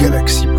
Galaxy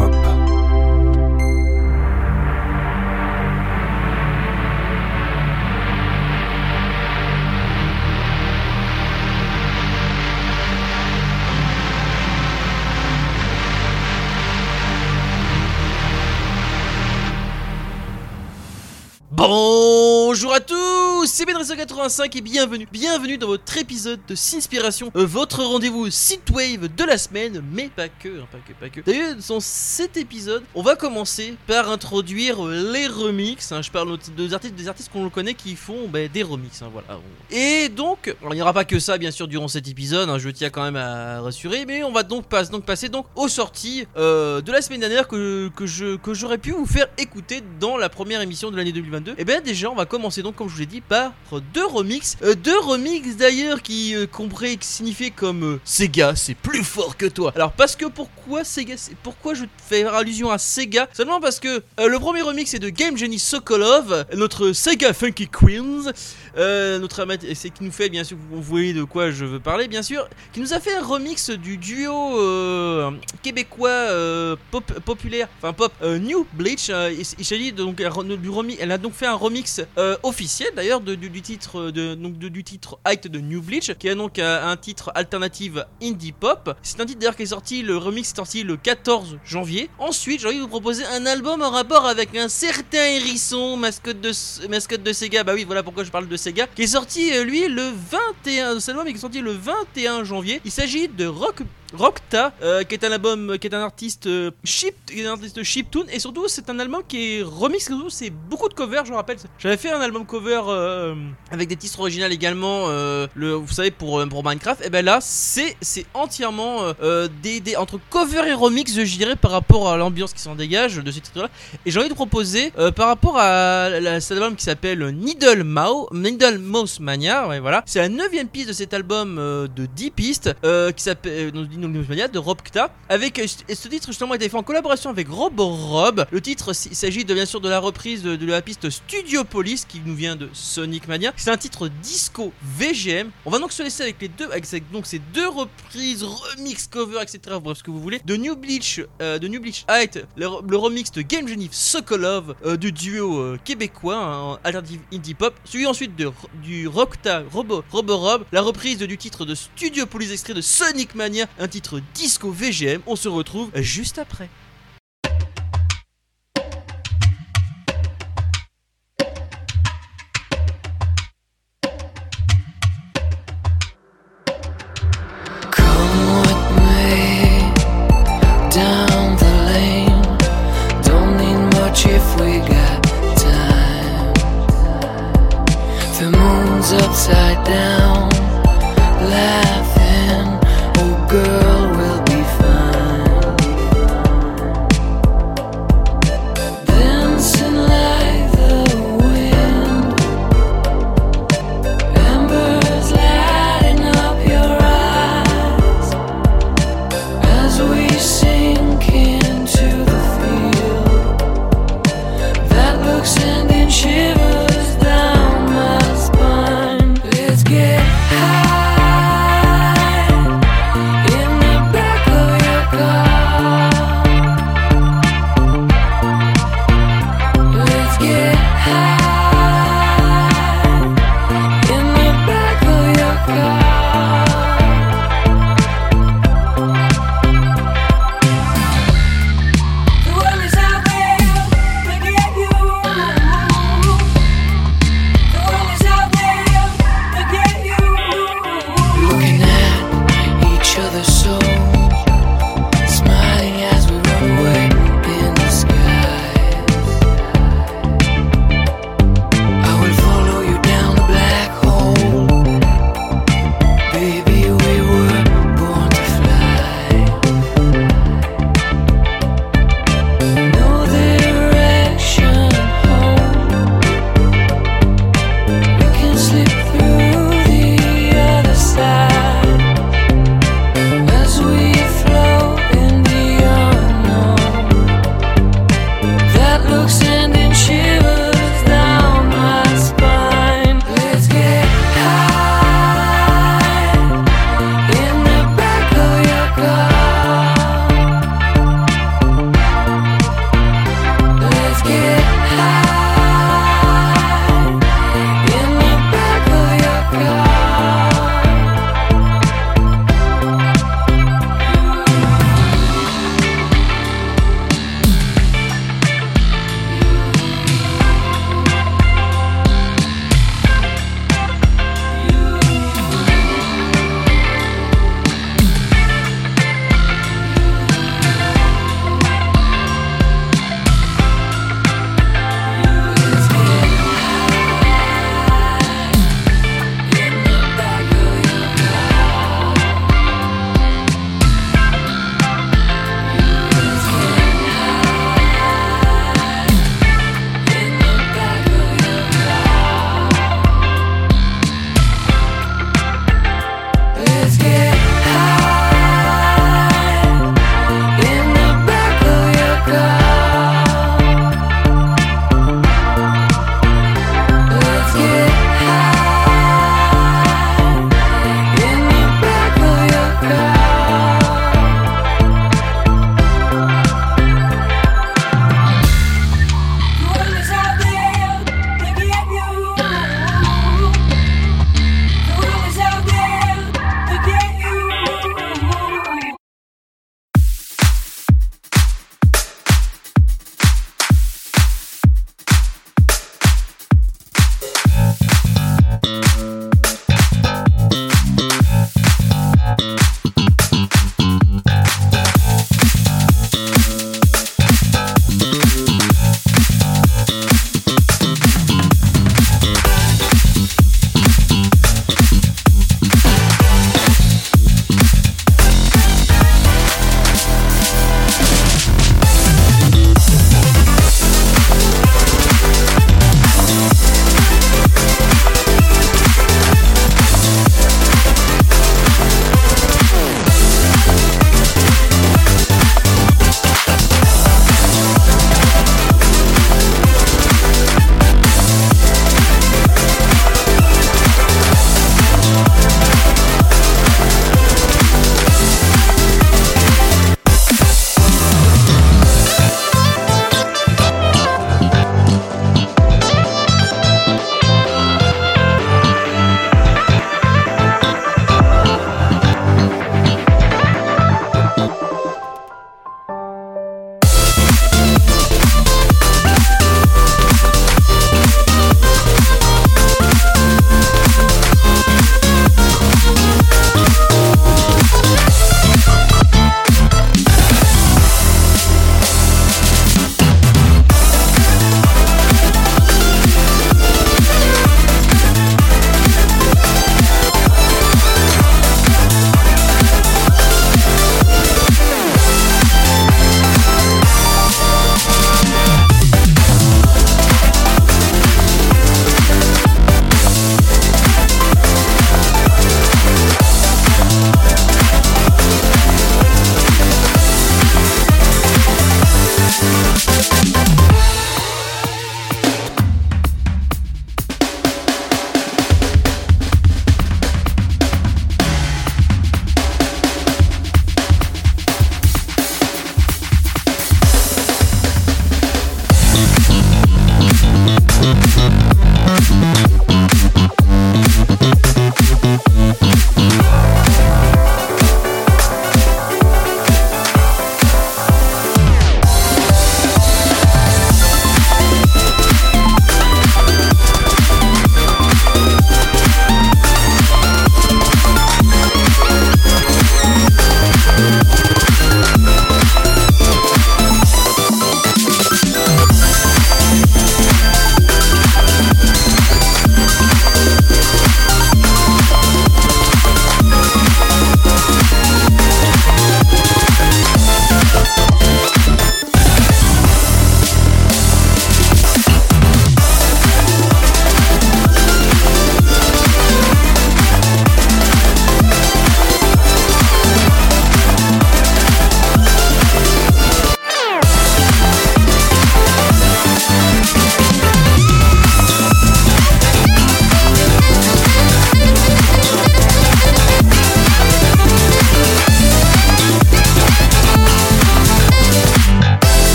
1985 et bienvenue, bienvenue dans votre épisode de Sinspiration, euh, votre rendez-vous synthwave de la semaine, mais pas que, hein, pas que, pas que. D'ailleurs, dans cet épisode, on va commencer par introduire euh, les remixes. Hein, je parle des artistes, des artistes qu'on connaît qui font bah, des remixes, hein, voilà. Et donc, alors, il n'y aura pas que ça, bien sûr, durant cet épisode. Hein, je tiens quand même à rassurer, mais on va donc, passer donc aux sorties euh, de la semaine dernière que, que je que j'aurais pu vous faire écouter dans la première émission de l'année 2022. Et eh bien déjà, on va commencer donc, comme je vous l'ai dit, par deux remixes, Euh, deux remixes d'ailleurs qui euh, qu'on comme euh, Sega, c'est plus fort que toi. Alors parce que pourquoi Sega, pourquoi je fais allusion à Sega? Seulement parce que euh, le premier remix est de Game Genie Sokolov, notre Sega Funky Queens, euh, notre c'est qui nous fait bien sûr, vous voyez de quoi je veux parler bien sûr, qui nous a fait un remix du duo euh, québécois euh, pop, populaire, enfin pop euh, New Bleach. euh, il il s'agit donc elle a donc fait un remix officiel d'ailleurs du, titre de donc de- du titre Height de New Bleach, qui a donc un titre alternative indie pop. C'est un titre d'ailleurs qui est sorti, le remix est sorti le 14 janvier. Ensuite, j'ai envie de vous proposer un album en rapport avec un certain hérisson, mascotte de mascotte de Sega. Bah oui, voilà pourquoi je parle de Sega, qui est sorti euh, lui le 21, cet album est sorti le 21 janvier. Il s'agit de Rock Rockta, euh, qui est un album, qui est un artiste euh, qui est un artiste chiptune, et surtout c'est un album qui est remix, c'est beaucoup de covers, je me rappelle. J'avais fait un album cover euh, avec des titres originaux également, euh, le, vous savez pour pour Minecraft. Et ben là c'est c'est entièrement des, des entre cover et remix, je dirais par rapport à l'ambiance qui s'en dégage de ce titre-là. Et j'ai envie de proposer par rapport à la, cet album qui s'appelle Needle Mouse, Needle Mouse Mania, voilà. C'est la neuvième piste de cet album de 10 pistes qui s'appelle de Robkta. Avec euh, et ce titre justement a été fait en collaboration avec Rob Rob. Le titre il s'agit de bien sûr de la reprise de, de la piste Studio Police qui nous vient de Sonic Mania. C'est un titre disco VGM. On va donc se laisser avec les deux, avec donc ces deux reprises, remix, cover, etc. Bref, ce que vous voulez. De New Bleach, euh, de New Bleach Height, le, le remix de Game Genie Sokolov euh, du duo euh, québécois, hein, alternative indie pop. Suivi ensuite de, du Rockta Robo, Robo Rob, la reprise du titre de Studio Police extrait de Sonic Mania, un titre disco VGM. On se retrouve juste après.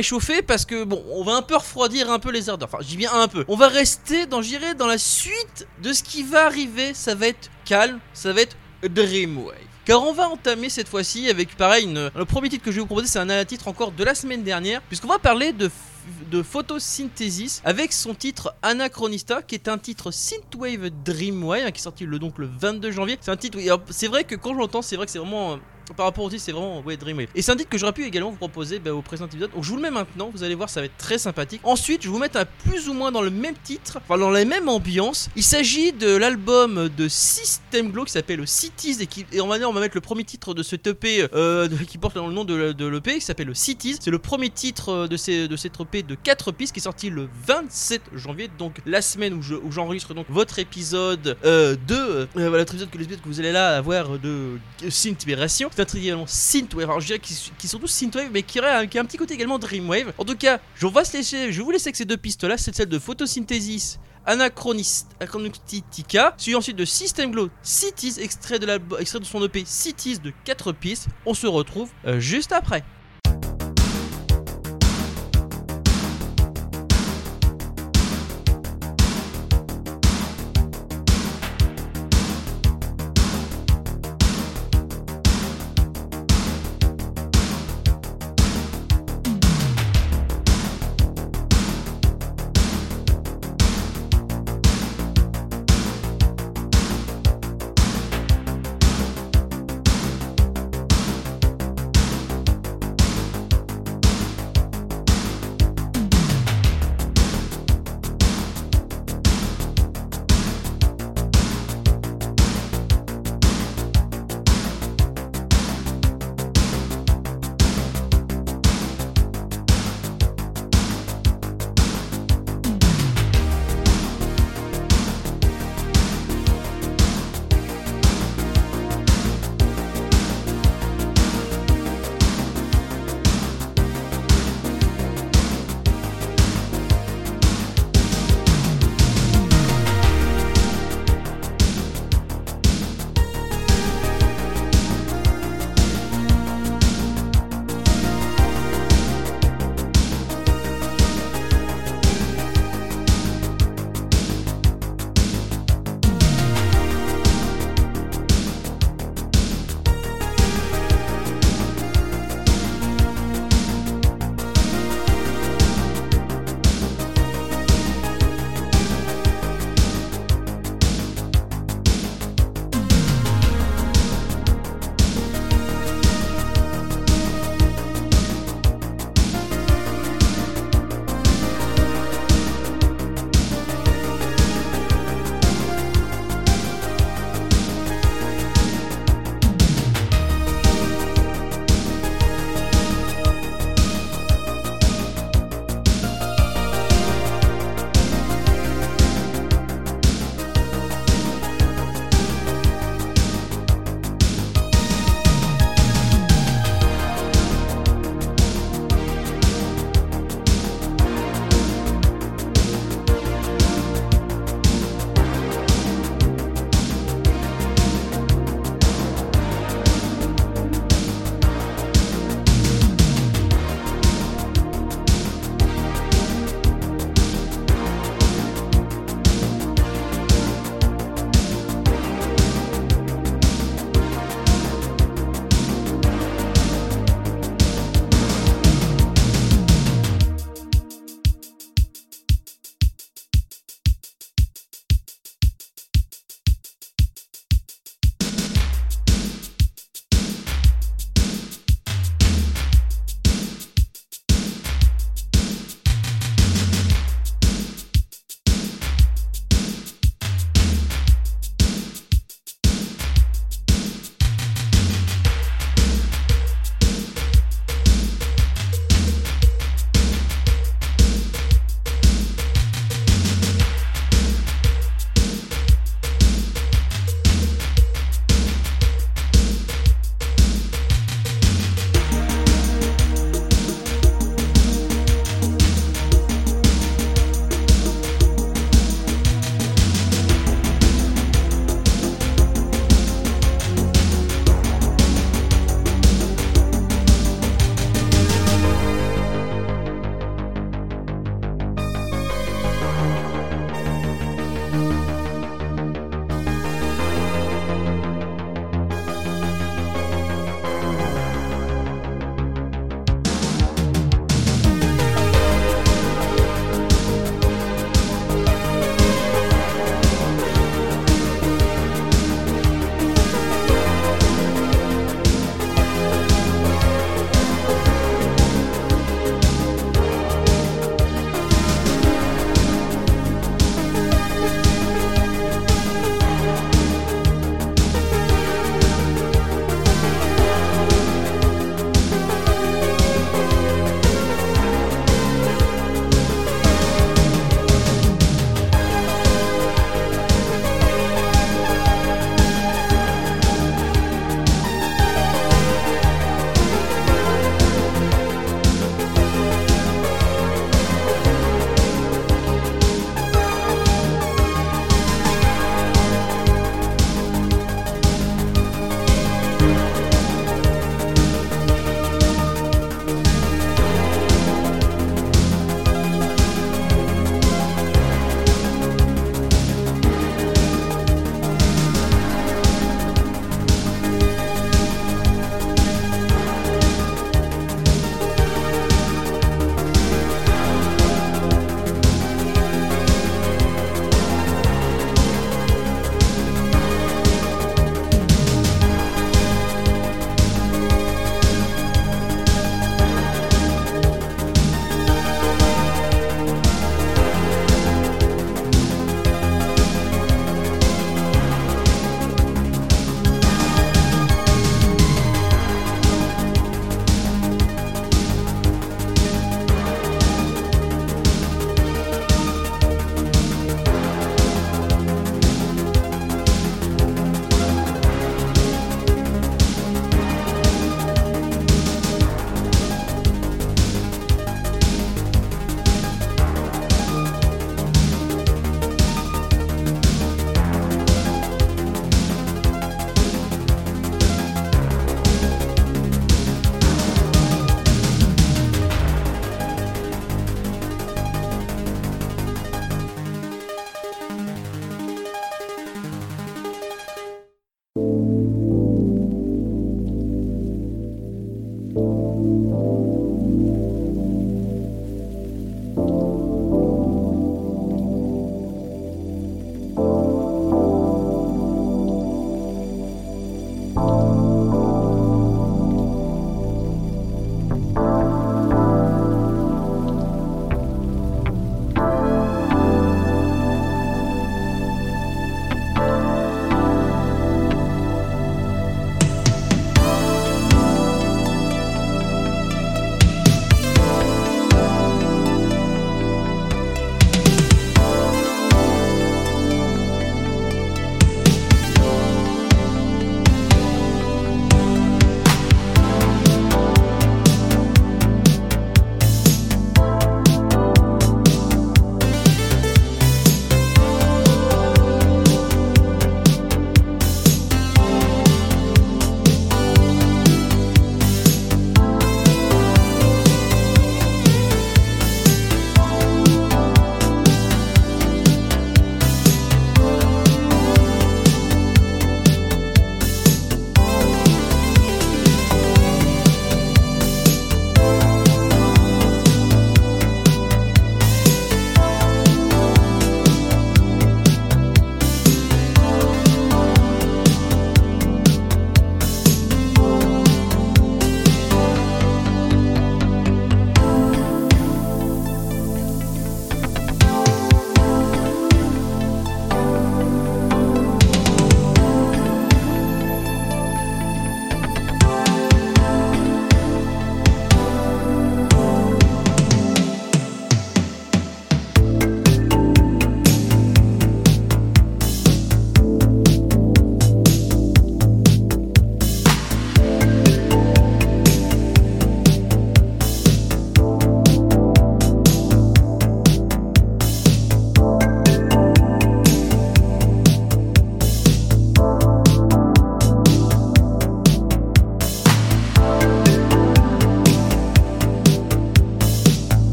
Échauffés parce que bon, on va un peu refroidir un peu les ardeurs. Enfin, dis bien un peu. On va rester dans, j'irai dans la suite de ce qui va arriver. Ça va être calme, ça va être Dreamwave. Car on va entamer cette fois-ci avec pareil, une- le premier titre que je vais vous proposer, c'est un titre encore de la semaine dernière, puisqu'on va parler de de avec son titre Anachronista qui est un titre synthwave dreamwave hein, qui est sorti le donc le 22 janvier. C'est un titre c'est vrai que quand je l'entends, c'est vrai que c'est vraiment euh, par rapport au titre, c'est vraiment ouais, Dreamwave. Et c'est un titre que j'aurais pu également vous proposer bah, au présent épisode. Donc je vous le mets maintenant, vous allez voir, ça va être très sympathique. Ensuite, je vais vous mettre un plus ou moins dans le même titre, enfin dans la même ambiance. Il s'agit de l'album de System Glow qui s'appelle Cities et, qui, et on va on va mettre le premier titre de ce EP euh, qui porte le nom de, de l'EP qui s'appelle Cities. C'est le premier titre euh, de, ces, de EP de 4 pistes qui est sorti le 27 janvier, donc la semaine où je- où j'enregistre donc votre épisode euh, euh, voilà, l'épisode que vous allez là avoir de Synthwave. Synthwave. Alors je dirais qui sont tous Synthwave, mais qui, a un petit côté également Dreamwave. En tout cas, je vais se je vais vous laisser avec ces deux pistes là. C'est celle de photosynthesis. Anachronist, Anachronistica, suivi ensuite de System Glow Cities, extrait de, l'album- extrait de son EP Cities de 4 pistes. On se retrouve euh, juste après.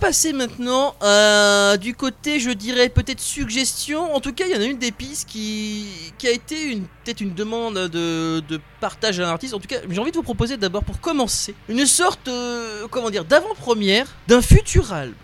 Passer maintenant euh, du côté, je dirais peut-être suggestion. En tout cas, il y en a une des pistes qui, qui a été une peut-être une demande de, de partage à un artiste. En tout cas, j'ai envie de vous proposer d'abord pour commencer une sorte, euh, comment dire, d'avant-première d'un futur album.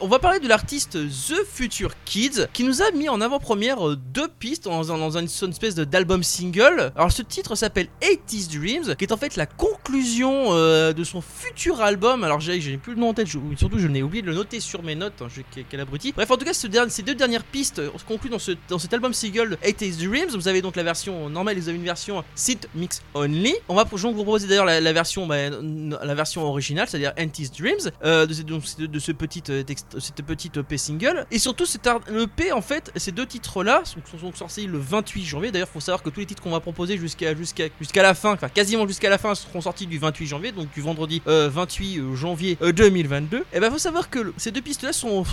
On va parler de l'artiste The Future Kids qui nous a mis en avant-première euh, deux pistes dans, dans une, une espèce d'album single. Alors ce titre s'appelle 80s Dreams qui est en fait la conclusion euh, de son futur album. Alors j'ai plus le nom en tête, surtout je n'ai oublié de le noter sur mes notes. hein, je- quel, abruti. Bref, en tout cas, ces deux dernières pistes se concluent dans, ce, dans cet album single 80s Dreams. Vous avez donc la version normale et vous avez une version synth mix only. On va vous proposer d'ailleurs la, version bah, la version originale, c'est-à-dire 80s Dreams euh, de, ce- donc, de, ce petit euh, texte- cette petite EP single. Et surtout, c'est un EP en fait, ces deux titres-là sont, sont, sortis le 28 janvier. D'ailleurs, faut savoir que tous les titres qu'on va proposer jusqu'à jusqu'à jusqu'à la fin, enfin quasiment jusqu'à la fin, seront sortis du 28 janvier, donc du vendredi euh, 28 janvier euh, 2022. Et ben, faut savoir que ces deux pistes-là sont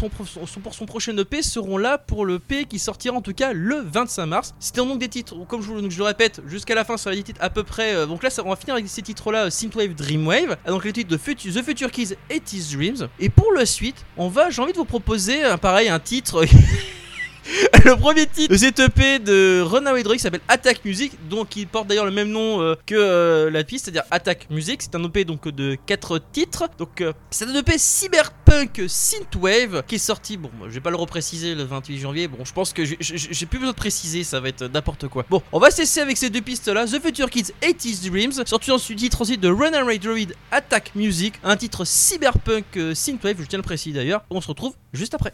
pour son prochain EP seront là pour le EP qui sortira en tout cas le 25 mars. C'était donc des titres, comme je, vous- le répète, jusqu'à la fin sur les titres à peu près. euh, donc là, on va finir avec ces titres-là, euh, Synthwave, Dreamwave. Ah, Donc les titres de The Future Kids et Tease Dreams. Et pour la suite, on va, j'ai envie de vous proposer, pareil, un titre. Le premier titre de cet EP de Runaway Drug s'appelle Attack Music, donc il porte d'ailleurs le même nom euh, que euh, la piste, c'est-à-dire Attack Music. C'est un EP donc de 4 titres. Donc euh, c'est un EP cyberpunk synthwave qui est sorti. Bon, je vais pas le repréciser le 28 janvier. Bon, je pense que j'ai- plus besoin de préciser, ça va être n'importe quoi. Bon, on va cesser avec ces deux pistes-là. The Future Kids 80s Dreams, sorti ensuite titre aussi de Runaway Droid Attack Music, un titre cyberpunk euh, synthwave. Je tiens à le préciser d'ailleurs. On se retrouve juste après.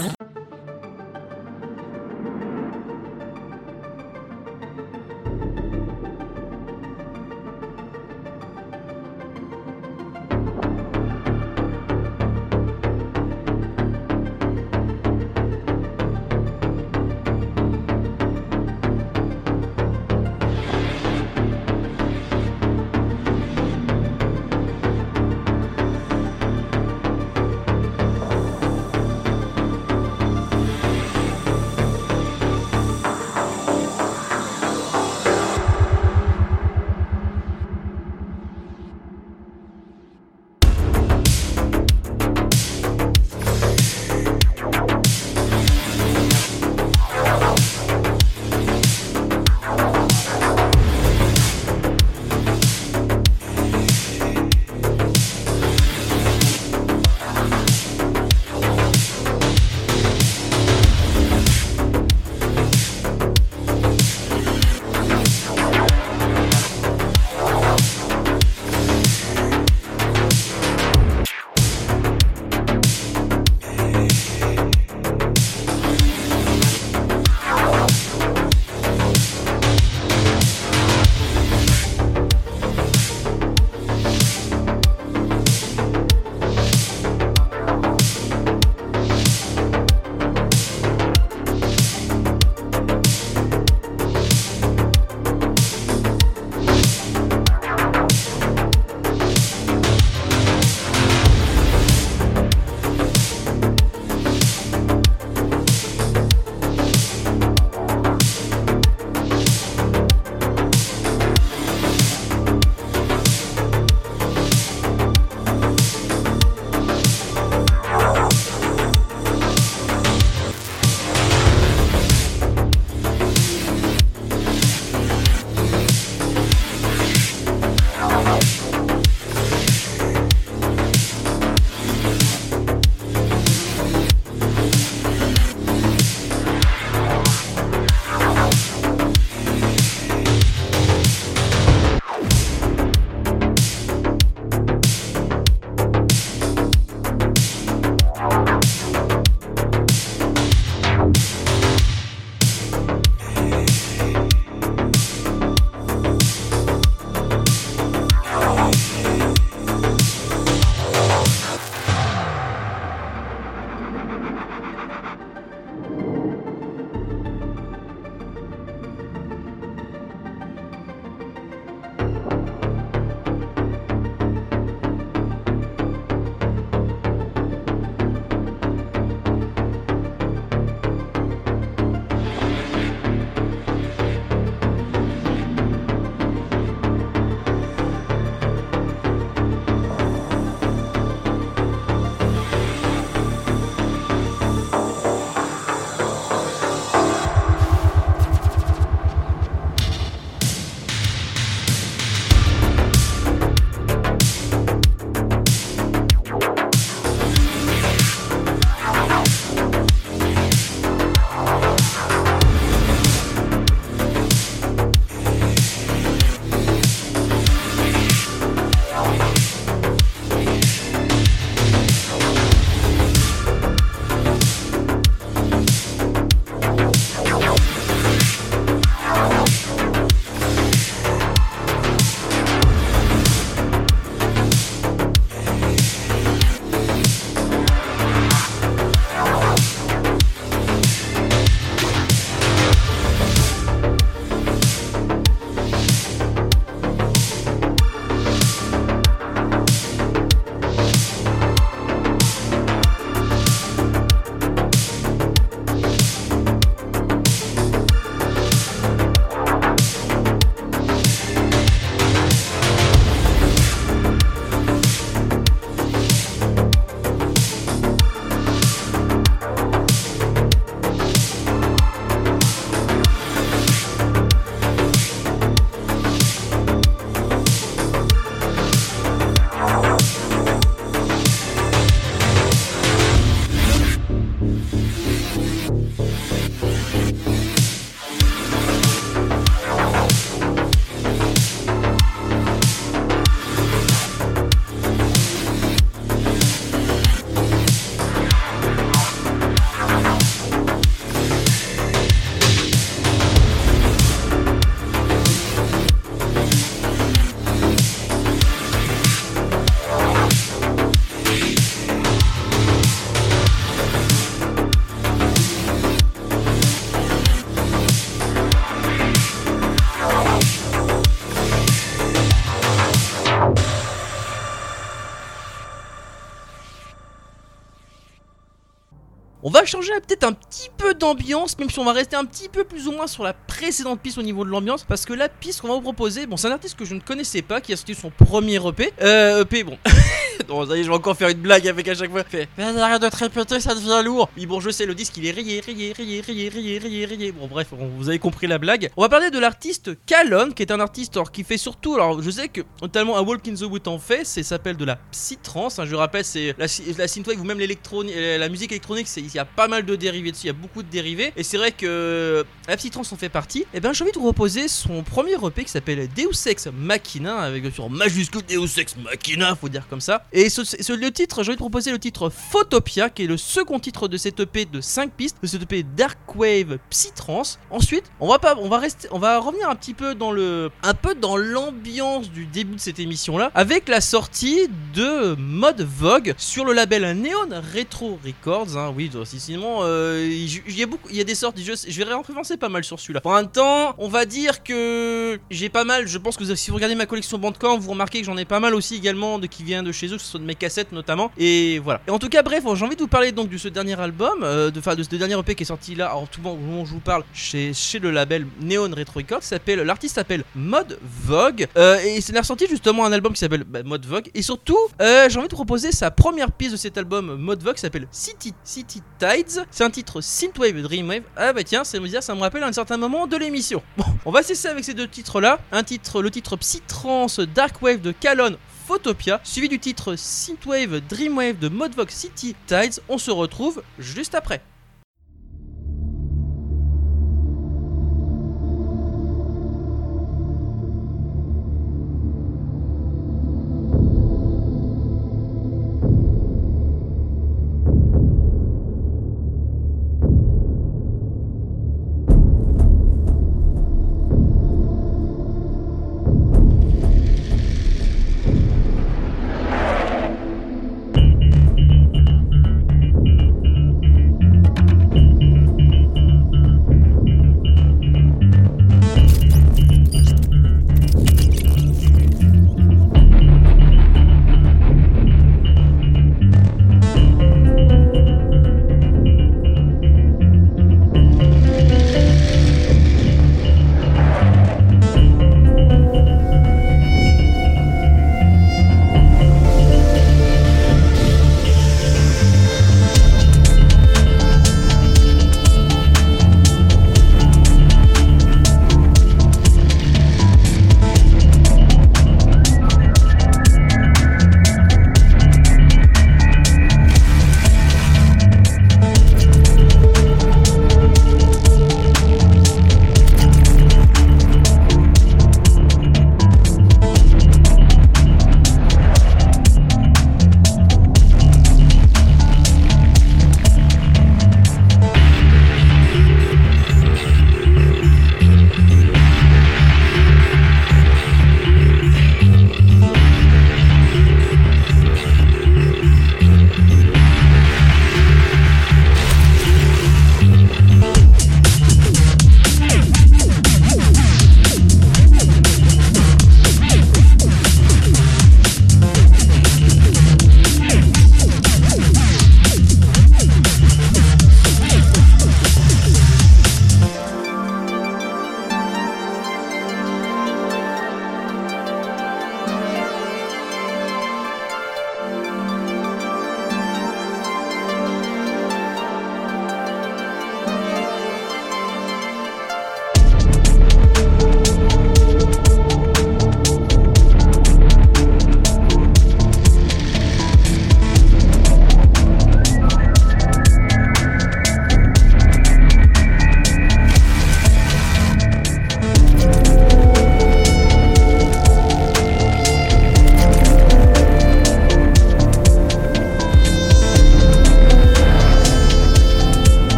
changer peut-être un petit peu d'ambiance, même si on va rester un petit peu plus ou moins sur la précédente piste au niveau de l'ambiance, parce que la piste qu'on va vous proposer, bon, c'est un artiste que je ne connaissais pas, qui a sorti son premier EP. Euh, EP, bon. non, ça y je vais encore faire une blague avec à chaque fois. Fait, mais arrête de te répéter, ça devient lourd. Oui, bon, je sais, le disque il est rayé, rayé, rayé, rayé, rayé, rayé, rayé. Bon, bref, vous avez compris la blague. On va parler de l'artiste Calonne, qui est un artiste qui fait surtout, alors je sais que notamment un Walk in the Wood en fait, c'est s'appelle de la psytrance. hein, je rappelle, c'est la, la synthwave ou même l'électronique, la musique électronique, il y a pas mal de dérivés dessus, il y a beaucoup de dérivés. Et c'est vrai que la psytrance en fait partie. Et ben, j'ai envie de vous proposer son premier EP qui s'appelle Deus Ex Machina, avec sur majuscule Deus Ex Machina, faut dire comme ça. Et ce, le titre, j'ai envie de proposer le titre Photopia, qui est le second titre de cet EP de 5 pistes, de cet EP Dark Wave Psytrance. Ensuite, on va pas, on va rester, on va revenir un petit peu dans le, un peu dans l'ambiance du début de cette émission là, avec la sortie de Mode Vogue sur le label Neon Retro Records. hein. oui, sinon, euh, il y a y a des sortes. Je, je vais réinfluencer pas mal sur celui-là. Pour un temps, on va dire que j'ai pas mal. Je pense que si vous regardez ma collection Bandcamp, vous remarquez que j'en ai pas mal aussi également de qui vient de chez que ce soit de mes cassettes notamment. Et voilà. Et en tout cas, bref, j'ai envie de vous parler donc de ce dernier album, euh, de, enfin, de ce dernier EP qui est sorti là, en tout moment où je vous parle, chez, chez le label Neon Retro Records. s'appelle L'artiste s'appelle Mode Vogue. Euh, et c'est ressorti justement un album qui s'appelle bah, Mode Vogue. Et surtout, euh, j'ai envie de proposer sa première pièce de cet album Mode Vogue s'appelle City, City Tides. C'est un titre Synthwave Dreamwave. Ah bah tiens, ça me, ça me rappelle un certain moment de l'émission. Bon, on va cesser avec ces deux titres là. Un titre, le titre Psytrance Dark Wave de Calonne. Photopia, suivi du titre Synthwave Dreamwave de Modvox City Tides. On se retrouve juste après.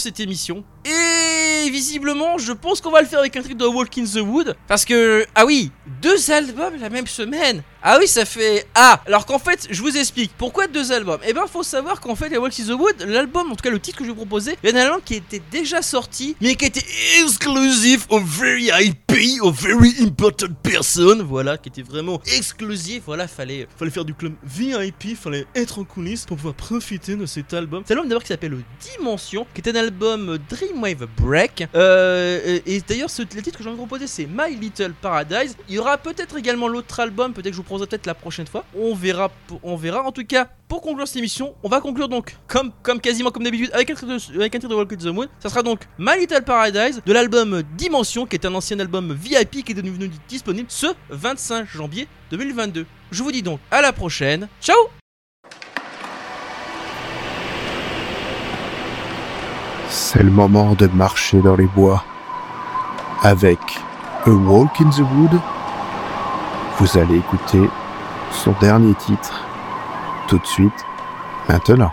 Cette émission. Et visiblement, je pense qu'on va le faire avec un truc de Walk in the Wood. Parce que, ah oui, deux albums la même semaine. Ah oui, ça fait. Ah Alors qu'en fait, je vous explique. Pourquoi deux albums? Eh ben, faut savoir qu'en fait, les Walk in the Wood, l'album, en tout cas le titre que je vais proposer, il y a un qui était déjà sorti, mais qui était exclusif au very IP, au very important person. Voilà, qui était vraiment exclusif. Voilà, fallait, fallait faire du club VIP, fallait être en coulisses pour pouvoir profiter de cet album. C'est un album d'abord qui s'appelle Dimension, qui est un album Dreamwave Break. Euh, et d'ailleurs, le titre que je vous proposer, c'est My Little Paradise. Il y aura peut-être également l'autre album, peut-être que je vous peut-être la prochaine fois. On verra, on verra. En tout cas, pour conclure cette émission, on va conclure donc, comme, comme quasiment comme d'habitude, avec avec un titre de Walk in the Moon. Ça sera donc My Little Paradise de l'album Dimension, qui est un ancien album VIP qui est devenu disponible ce 25 janvier 2022. Je vous dis donc à la prochaine. Ciao C'est le moment de marcher dans les bois. Avec A Walk in the Wood, vous allez écouter son dernier titre tout de suite, maintenant.